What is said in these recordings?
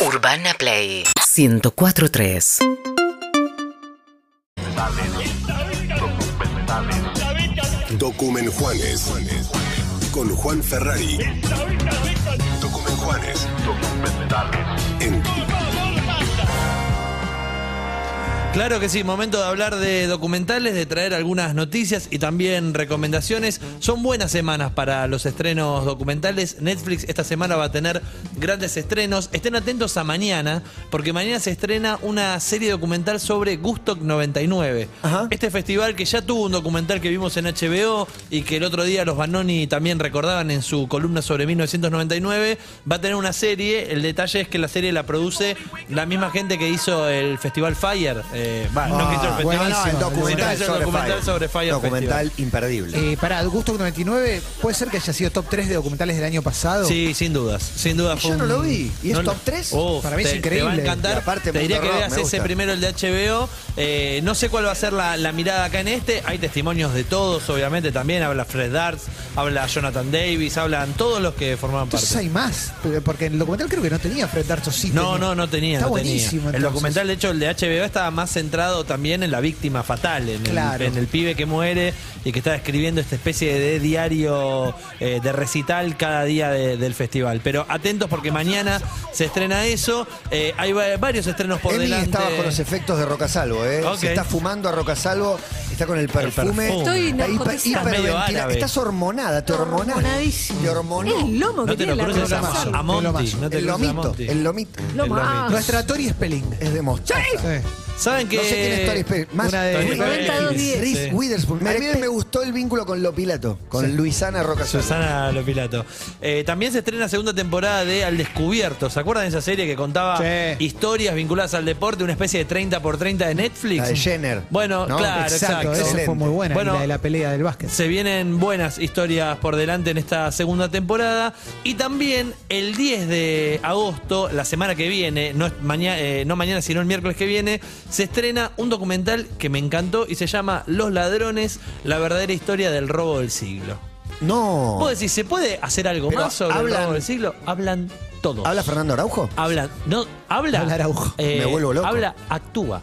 Urbana Play 1043. Documen Juanes. Con Juan Ferrari. Documen Juanes. En Claro que sí, momento de hablar de documentales, de traer algunas noticias y también recomendaciones. Son buenas semanas para los estrenos documentales. Netflix esta semana va a tener grandes estrenos. Estén atentos a mañana, porque mañana se estrena una serie documental sobre Gustock 99. Ajá. Este festival que ya tuvo un documental que vimos en HBO y que el otro día los Banoni también recordaban en su columna sobre 1999, va a tener una serie. El detalle es que la serie la produce la misma gente que hizo el Festival Fire. Eh, va, no el festival, bueno, no, el sino documental, que hizo el sobre documental Fire. sobre Fire Documental Festival. imperdible. Eh, para Gusto 99, ¿puede ser que haya sido top 3 de documentales del año pasado? Sí, sin dudas, sin dudas. Yo no lo vi. ¿Y es top tres? Uf, Para mí es te- Te va a increíble. encantar. Y aparte, te diría Mundo que Rock, veas me ese gusta. primero, el de HBO. Eh, no sé cuál va a ser la, la mirada acá en este. Hay testimonios de todos, obviamente, también. Habla Fred Darts, habla Jonathan Davis, hablan todos los que formaban Entonces parte. hay más, pero- porque en el documental creo que no tenía Fred Darso, sí No, tenía. no, no tenía. Está no tenía. buenísimo. El entonces. documental, de hecho, el de HBO estaba más centrado también en la víctima fatal, en, Claro. el, en el pibe que muere y que está escribiendo esta especie de diario eh, de recital cada día de- del festival. Pero atentos porque mañana se estrena eso. Eh, hay va- varios estrenos por Emi delante. está bajo los efectos de Rocasalvo, ¿eh? Ok. Se está fumando a Rocasalvo, está con el perfume. perfume. Estoy hiper- hiperventila- árabe. Estás hormonada, te hormonás. Hormonadísimo. Te hormonó. El lomo que No te tiene lo la cruces a. No te El lomito, el lomito. El. Nuestra Tori Spelling. Es de mostaza. Sí. ¿Saben que No sé quién es Tori Spelling. Más Una de- de- 92-10. Reese Sí. Witherspoon. A mí Mere- me gustó el vínculo con Lopilato, con Luisana Rocasalvo. Susana Lopilato. Eh, también se estrena segunda temporada de Al Descubierto. ¿Se acuerdan de esa serie que contaba Sí. historias vinculadas al deporte, una especie de 30 por 30 de Netflix? La de Jenner. Bueno, ¿no? claro, Exacto, exacto. esa fue muy buena. Bueno, la de la pelea del básquet. Se vienen buenas historias por delante en esta segunda temporada. Y también el 10 de agosto, la semana que viene, no, es mañana, no mañana, sino el miércoles que viene, se estrena un documental que me encantó y se llama Los ladrones, la verdadera historia del robo del siglo. No. Vos decís, ¿se puede hacer algo Pero más sobre el hablan- robo del siglo? Hablan todos. ¿Habla Fernando Araujo? Hablan. No, habla. Habla Araujo. eh, Me vuelvo loco. Habla, actúa.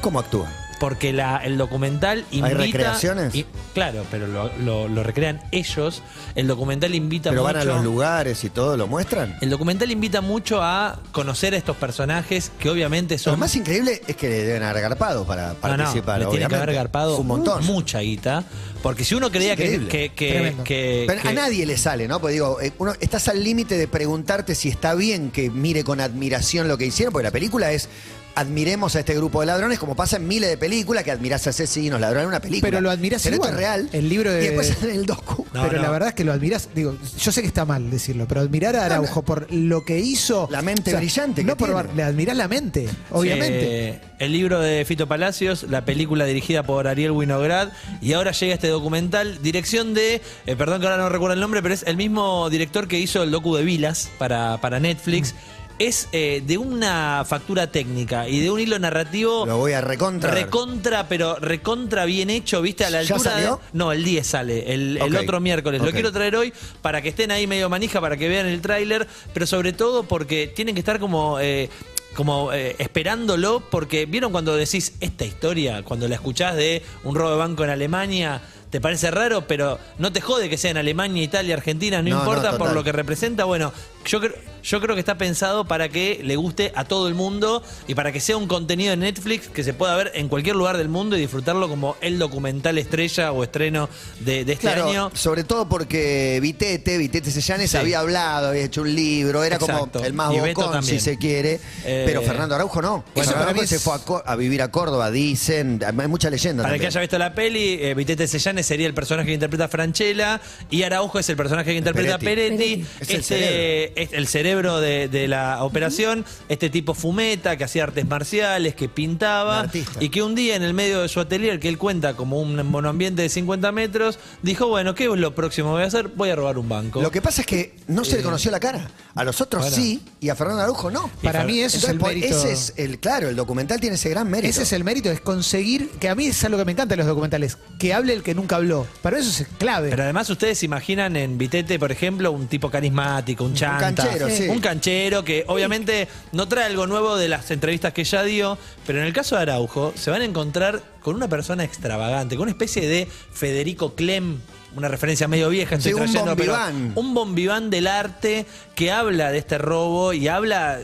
¿Cómo actúa? Porque la, el documental invita. recreaciones? y- claro, pero lo, lo- lo recrean ellos. El documental invita ¿Pero mucho. van a los lugares y todo? ¿Lo muestran? El documental invita mucho a conocer a estos personajes que obviamente Lo son. más increíble es que le deben haber garpado para No, no, participar. le tiene que haber garpado un montón. mucha guita. Porque si uno creía que, increíble. que, que- Tremendo. que- Pero que- a nadie le sale, ¿no? Porque digo, eh, uno, estás al límite de preguntarte si está bien que mire con admiración lo que hicieron, porque la película es admiremos a este grupo de ladrones, como pasa en miles de películas que admirás a asesinos, ladrones en una película. Pero lo admirás Pero igual. esto es real. El libro de- Y después en el docu. No, pero no. la verdad es que lo admiras, digo, yo sé que está mal decirlo, pero admirar a Araujo por lo que hizo. La mente brillante que No por le admirás la mente, obviamente. Eh, el libro de Fito Palacios, la película dirigida por Ariel Winograd, y ahora llega este documental, dirección de, eh, perdón que ahora no recuerdo el nombre, pero es el mismo director que hizo el docu de Vilas para, para Netflix. Es eh, de una factura técnica y de un hilo narrativo Lo voy a recontra. recontra, pero recontra bien hecho, ¿viste? A la ¿Ya altura de- salió? No, el 10 sale, el, el otro miércoles. Lo quiero traer hoy para que estén ahí medio manija, para que vean el tráiler, pero sobre todo porque tienen que estar como... eh, como eh, esperándolo, porque vieron cuando decís esta historia, cuando la escuchás de un robo de banco en Alemania, te parece raro, pero no te jode que sea en Alemania, Italia, Argentina, no, No, no, importa por lo que representa. Bueno, yo, creo yo creo que está pensado para que le guste a todo el mundo y para que sea un contenido de Netflix que se pueda ver en cualquier lugar del mundo y disfrutarlo como el documental estrella o estreno de, de este Claro, año. sobre todo porque Vitete, Vitete Sellanes Sí. había hablado, había hecho un libro, era Exacto. como el más Y bocón, si se quiere. Eh, pero Fernando Araujo no. Eso Fernando para Araujo se fue a, vivir a Córdoba, dicen. Hay mucha leyenda. Para el que haya visto la peli, eh, Vitete Sellanes sería el personaje que interpreta a Franchella y Araujo es el personaje que interpreta a Peretti. Peretti. Es el Este, cerebro. es el cerebro de, de la operación. Este tipo fumeta, que hacía artes marciales, que pintaba. Artista. Y que un día en el medio de su atelier, que él cuenta como un monoambiente de 50 metros, dijo, bueno, ¿qué es lo próximo que voy a hacer? Voy a robar un banco. Lo que pasa es que no se le conoció la cara. A los otros Bueno. sí, y a Fernando Araujo no. Para mí eso Entonces, es el por- mérito. ese es el, claro, el documental tiene ese gran mérito. Ese es el mérito, es conseguir, que a mí es algo que me encanta de los documentales, que hable el que nunca habló. Para eso es clave. Pero además ustedes se imaginan en Vitete, por ejemplo, un tipo carismático, un chanta. canchero, sí. Sí. Un canchero que obviamente no trae algo nuevo de las entrevistas que ya dio, pero en el caso de Araujo se van a encontrar con una persona extravagante, con una especie de Federico Clem. Una referencia medio vieja, estoy Sí, un trayendo, pero bombiván. un bombiván del arte que habla de este robo y habla,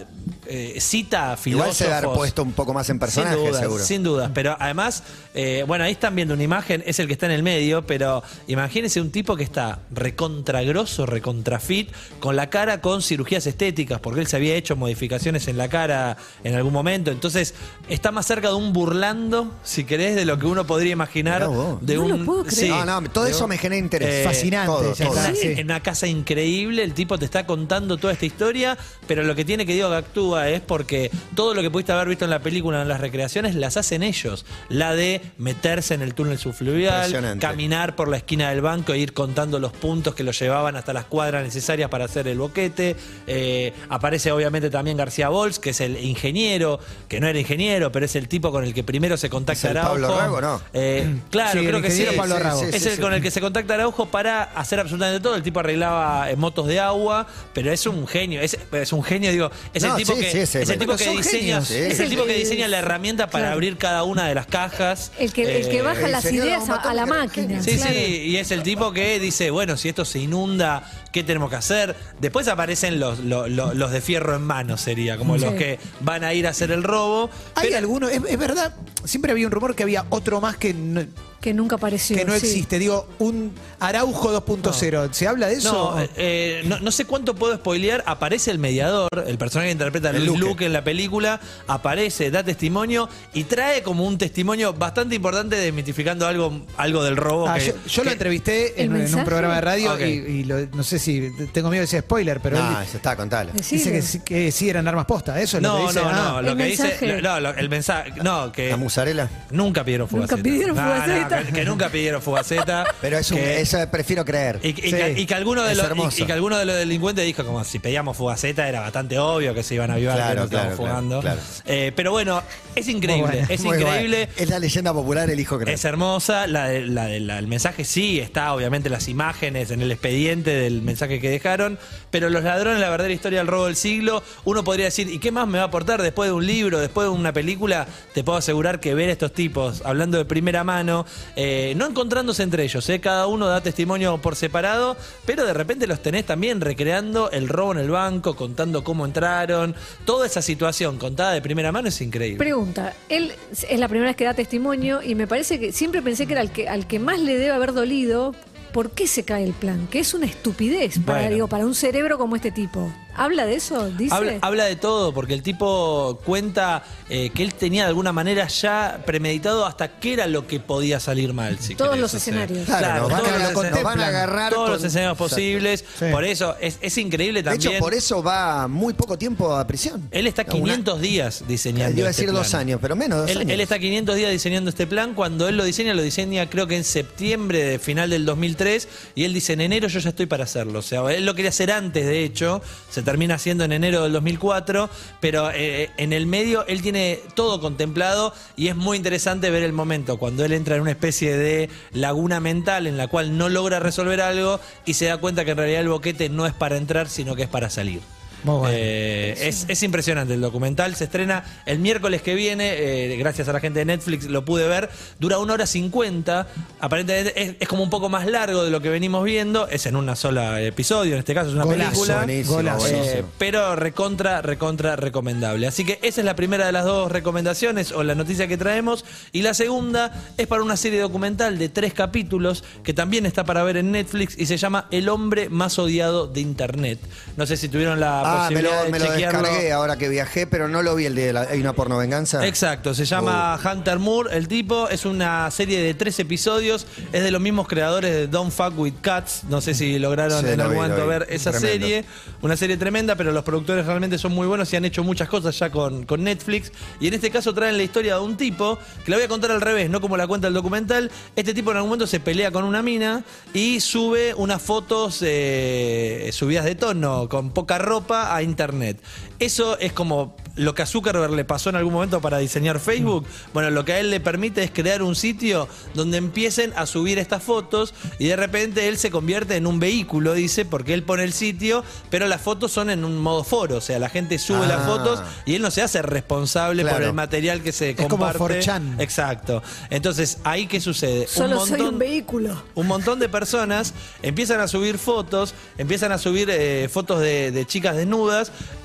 eh, cita a Igual filósofos. se va a haber puesto un poco más en personaje, sin dudas, seguro. Sin dudas, pero además, eh, bueno, ahí están viendo una imagen, es el que está en el medio, pero imagínense un tipo que está recontra grosso, recontra fit, con la cara con cirugías estéticas, porque él se había hecho modificaciones en la cara en algún momento, entonces está más cerca de un burlando, si querés, de lo que uno podría imaginar de No un... lo puedo creer. sí, no, no, todo de eso un- me genera interés. Eh, Fascinante, todo, ya todo. está. en, sí. en una casa increíble, el tipo te está contando toda esta historia, pero lo que tiene que Diego que actúa es porque todo lo que pudiste haber visto en la película, en las recreaciones, las hacen ellos. La de meterse en el túnel subfluvial, caminar por la esquina del banco e ir contando los puntos que lo llevaban hasta las cuadras necesarias para hacer el boquete. Eh, aparece obviamente también García Bols, que es el ingeniero, que no era ingeniero, pero es el tipo con el que primero se contacta ¿Es el Araujo. Pablo Rago, no? Eh, claro, Sí, el creo que sí. ingeniero Pablo Sí, Rago. sí, Es el con el que se contacta Araujo para hacer absolutamente todo. El tipo arreglaba eh, motos de agua, pero es un genio. Es, es un genio, digo. Es No, el tipo que, es el tipo diseña, genios, sí. es el Es tipo el- que diseña la herramienta para Claro. abrir cada una de las cajas. El que, el que Eh, baja las ideas a, a la máquina. Sí, claro. sí, y es el tipo que dice, bueno, si esto se inunda, ¿qué tenemos que hacer? Después aparecen los, los, los- los de fierro en mano, sería, como Sí. los que van a ir a hacer el robo. Hay Pero- algunos, es, es verdad, siempre había un rumor que había otro más que no, Que nunca apareció. que no sí. existe. Digo, un Araujo 2.0. ¿Se habla de eso? No, eh, eh, no, no sé cuánto puedo spoilear. Aparece el mediador, el personaje que interpreta a El Luis Luque. Luque en la película. Aparece, da testimonio y trae como un testimonio bastante importante desmitificando algo, algo del robo. Ah, que- yo, yo lo entrevisté ¿El en, en un programa de radio y, y lo- no sé si tengo miedo de sea spoiler, pero No, él eso está, contalo. Dice que, sí- que sí eran armas posta. Eso es lo que No, dice. no, Ah, no. Lo El que dice. No, lo- el mensaje. No, que. La musarela. Nunca pidieron fugaceta. Nunca pidieron No, no, fugaceta. Que, que nunca pidieron fugaceta. Pero es un, que- eso prefiero creer. Y, y Sí. que, y que alguno de los, y, que alguno de los delincuentes dijo como si pedíamos fugaceta era bastante obvio que se iban a avivar Claro, que nos claro, fugando. claro. Eh, pero bueno, es increíble, bueno. es increíble. bueno. Es la leyenda popular, elijo creer. Es hermosa, la de- la de- la- el mensaje sí, está obviamente las imágenes en el expediente del mensaje que dejaron, pero los ladrones, la verdadera historia del robo del siglo, uno podría decir, ¿y qué más me va a aportar después de un libro, después de una película? Te puedo asegurar que ver estos tipos hablando de primera mano, eh, no encontrándose entre ellos, ¿eh? cada uno da testimonio por separado, pero de repente los tenés también recreando el robo en el banco, contando cómo entraron, toda esa situación contada de primera mano es increíble. Pregunta, él es la primera vez que da testimonio y me parece que siempre pensé que era el que al que más le debe haber dolido. ¿Por qué se cae el plan? Que es una estupidez para, Bueno. digo, para un cerebro como este tipo. ¿Habla de eso? ¿Dice? Habla, habla de todo, porque el tipo cuenta eh, que él tenía de alguna manera ya premeditado hasta qué era lo que podía salir mal. si Todos querés, los escenarios. Claro, nos van, todos a, los nos van a escenarios- agarrar todos con- los escenarios posibles. Sí. Por eso es, es increíble De también. hecho, por eso va muy poco tiempo a prisión. Él está Una- 500 días diseñando. Iba a este decir dos plan. años, pero menos dos Él, años. él está 500 días diseñando este plan. Cuando él lo diseña, lo diseña creo que en septiembre de final del 2003. Y él dice, en enero yo ya estoy para hacerlo. O sea, él lo quería hacer antes, de hecho. Se termina haciendo en enero del 2004. Pero eh, en el medio él tiene todo contemplado. Y es muy interesante ver el momento cuando él entra en una especie de laguna mental en la cual no logra resolver algo. Y se da cuenta que en realidad el boquete no es para entrar, sino que es para salir. Bueno. Eh, es, es impresionante el documental. Se estrena el miércoles que viene. eh, gracias a la gente de Netflix lo pude ver. Dura una hora cincuenta. Aparentemente es, es como un poco más largo de lo que venimos viendo. Es en una sola episodio. En este caso es una Golazo, película. buenísimo, Golazo. Eh, pero recontra, recontra recomendable. Así que esa es la primera de las dos recomendaciones o la noticia que traemos. Y la segunda es para una serie documental de tres capítulos que también está para ver en Netflix y se llama El hombre más odiado de Internet. No sé si tuvieron la Ah, me lo, me lo chequearlo. descargué ahora que viajé, pero no lo vi el de la, Hay una porno venganza. Exacto, se llama Hunter Moore, el tipo, es una serie de tres episodios, es de los mismos creadores de Don't Fuck With Cats, no sé si lograron Sí, en lo algún vi, momento ver esa Tremendo. serie, una serie tremenda, pero los productores realmente son muy buenos y han hecho muchas cosas ya con, con Netflix, y en este caso traen la historia de un tipo, que la voy a contar al revés, no como la cuenta el documental, este tipo en algún momento se pelea con una mina y sube unas fotos eh, subidas de tono, con poca ropa, va a Internet. Eso es como lo que a Zuckerberg le pasó en algún momento para diseñar Facebook. Bueno, lo que a él le permite es crear un sitio donde empiecen a subir estas fotos y de repente él se convierte en un vehículo, dice, porque él pone el sitio, pero las fotos son en un modo foro, o sea, la gente sube las Ah. fotos y él no se hace responsable por el material que se Es como comparte. 4chan. Exacto. Entonces, ahí qué sucede? Solo soy un vehículo. un montón de personas empiezan a subir fotos, empiezan a subir eh, fotos de, de chicas desnudas,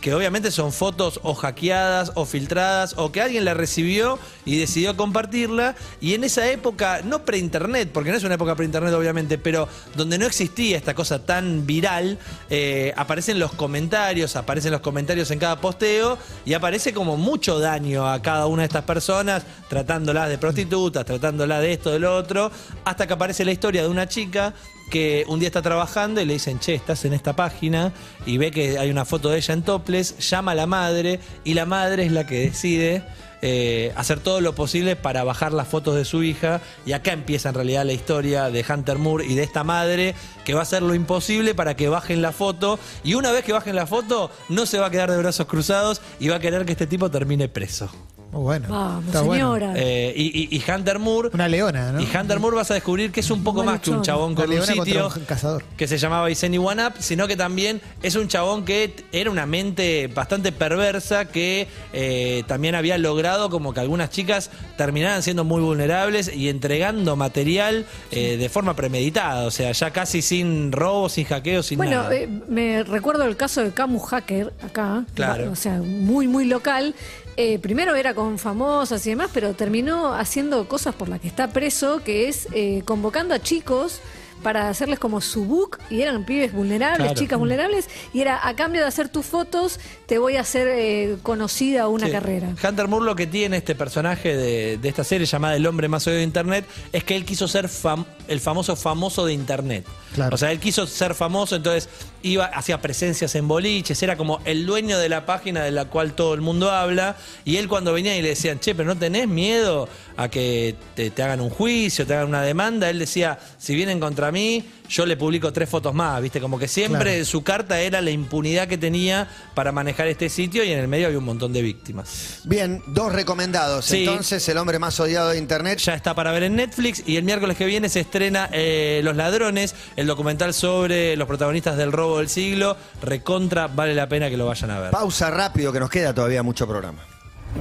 que obviamente son fotos o hackeadas o filtradas, o que alguien la recibió y decidió compartirla. Y en esa época, no pre-internet, porque no es una época pre-internet obviamente, pero donde no existía esta cosa tan viral, eh, aparecen los comentarios, aparecen los comentarios en cada posteo y aparece como mucho daño a cada una de estas personas, tratándolas de prostitutas, tratándolas de esto, de lo otro, hasta que aparece la historia de una chica que un día está trabajando y le dicen, che, estás en esta página y ve que hay una foto de ella en toples, llama a la madre y la madre es la que decide eh, hacer todo lo posible para bajar las fotos de su hija y acá empieza en realidad la historia de Hunter Moore y de esta madre que va a hacer lo imposible para que bajen la foto y una vez que bajen la foto no se va a quedar de brazos cruzados y va a querer que este tipo termine preso. Muy bueno. Vamos, Está bueno. señora. Eh, y, y- y Hunter Moore Una leona, ¿no? y Hunter Moore vas a descubrir que es un poco más que un chabón con un sitio un cazador. que se llamaba Iseni One Up, sino que también es un chabón que era una mente bastante perversa que eh, también había logrado como que algunas chicas terminaran siendo muy vulnerables y entregando material eh, de forma premeditada, o sea, ya casi sin robos, sin hackeos, sin Bueno, nada. eh, me recuerdo el caso de Camus Hacker acá, Claro. o sea, muy, muy local. Eh, primero era con famosas y demás, pero terminó haciendo cosas por las que está preso, que es eh, convocando a chicos para hacerles como su book, y eran pibes vulnerables, Claro. chicas vulnerables, y era a cambio de hacer tus fotos, te voy a hacer eh, conocida una Sí. carrera. Hunter Moore lo que tiene este personaje de, de esta serie llamada El hombre más oído de Internet es que él quiso ser fam- el famoso famoso de Internet. Claro. O sea, él quiso ser famoso, entonces iba, hacía presencias en boliches, era como el dueño de la página de la cual todo el mundo habla. Y él cuando venía y le decían, che, pero no tenés miedo a que te, te hagan un juicio, te hagan una demanda, él decía, si vienen contra mí, yo le publico tres fotos más, ¿viste? Como que siempre Claro. su carta era la impunidad que tenía para manejar este sitio y en el medio había un montón de víctimas. Bien, dos recomendados. Sí. Entonces, el hombre más odiado de Internet. Ya está para ver en Netflix y el miércoles que viene se estrena eh, Los Ladrones, el documental sobre los protagonistas del robo del siglo. Recontra, vale la pena que lo vayan a ver. Pausa rápido, que nos queda todavía mucho programa.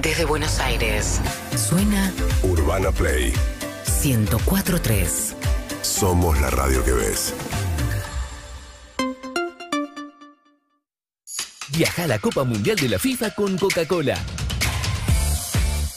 Desde Buenos Aires. Suena Urbana Play. 1043. Somos la radio que ves. Viaja a la Copa Mundial de la FIFA con Coca-Cola.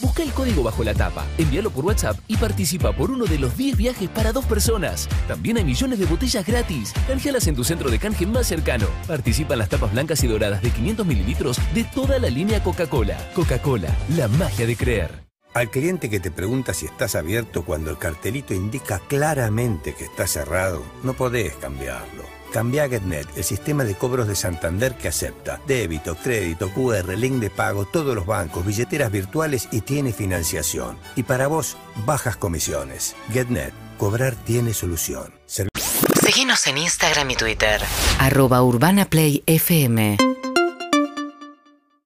Busca el código bajo la tapa, envíalo por WhatsApp y participa por uno de los 10 viajes para dos personas. También hay millones de botellas gratis. Canjealas en tu centro de canje más cercano. Participa en las tapas blancas y doradas de 500 mililitros de toda la línea Coca-Cola. Coca-Cola, la magia de creer. Al cliente que te pregunta si estás abierto cuando el cartelito indica claramente que está cerrado, no podés cambiarlo. Cambia a GetNet, el sistema de cobros de Santander que acepta débito, crédito, QR, link de pago, todos los bancos, billeteras virtuales y tiene financiación. Y para vos, bajas comisiones. GetNet, cobrar tiene solución. Seguinos en Instagram y Twitter. Arroba Urbana Play FM.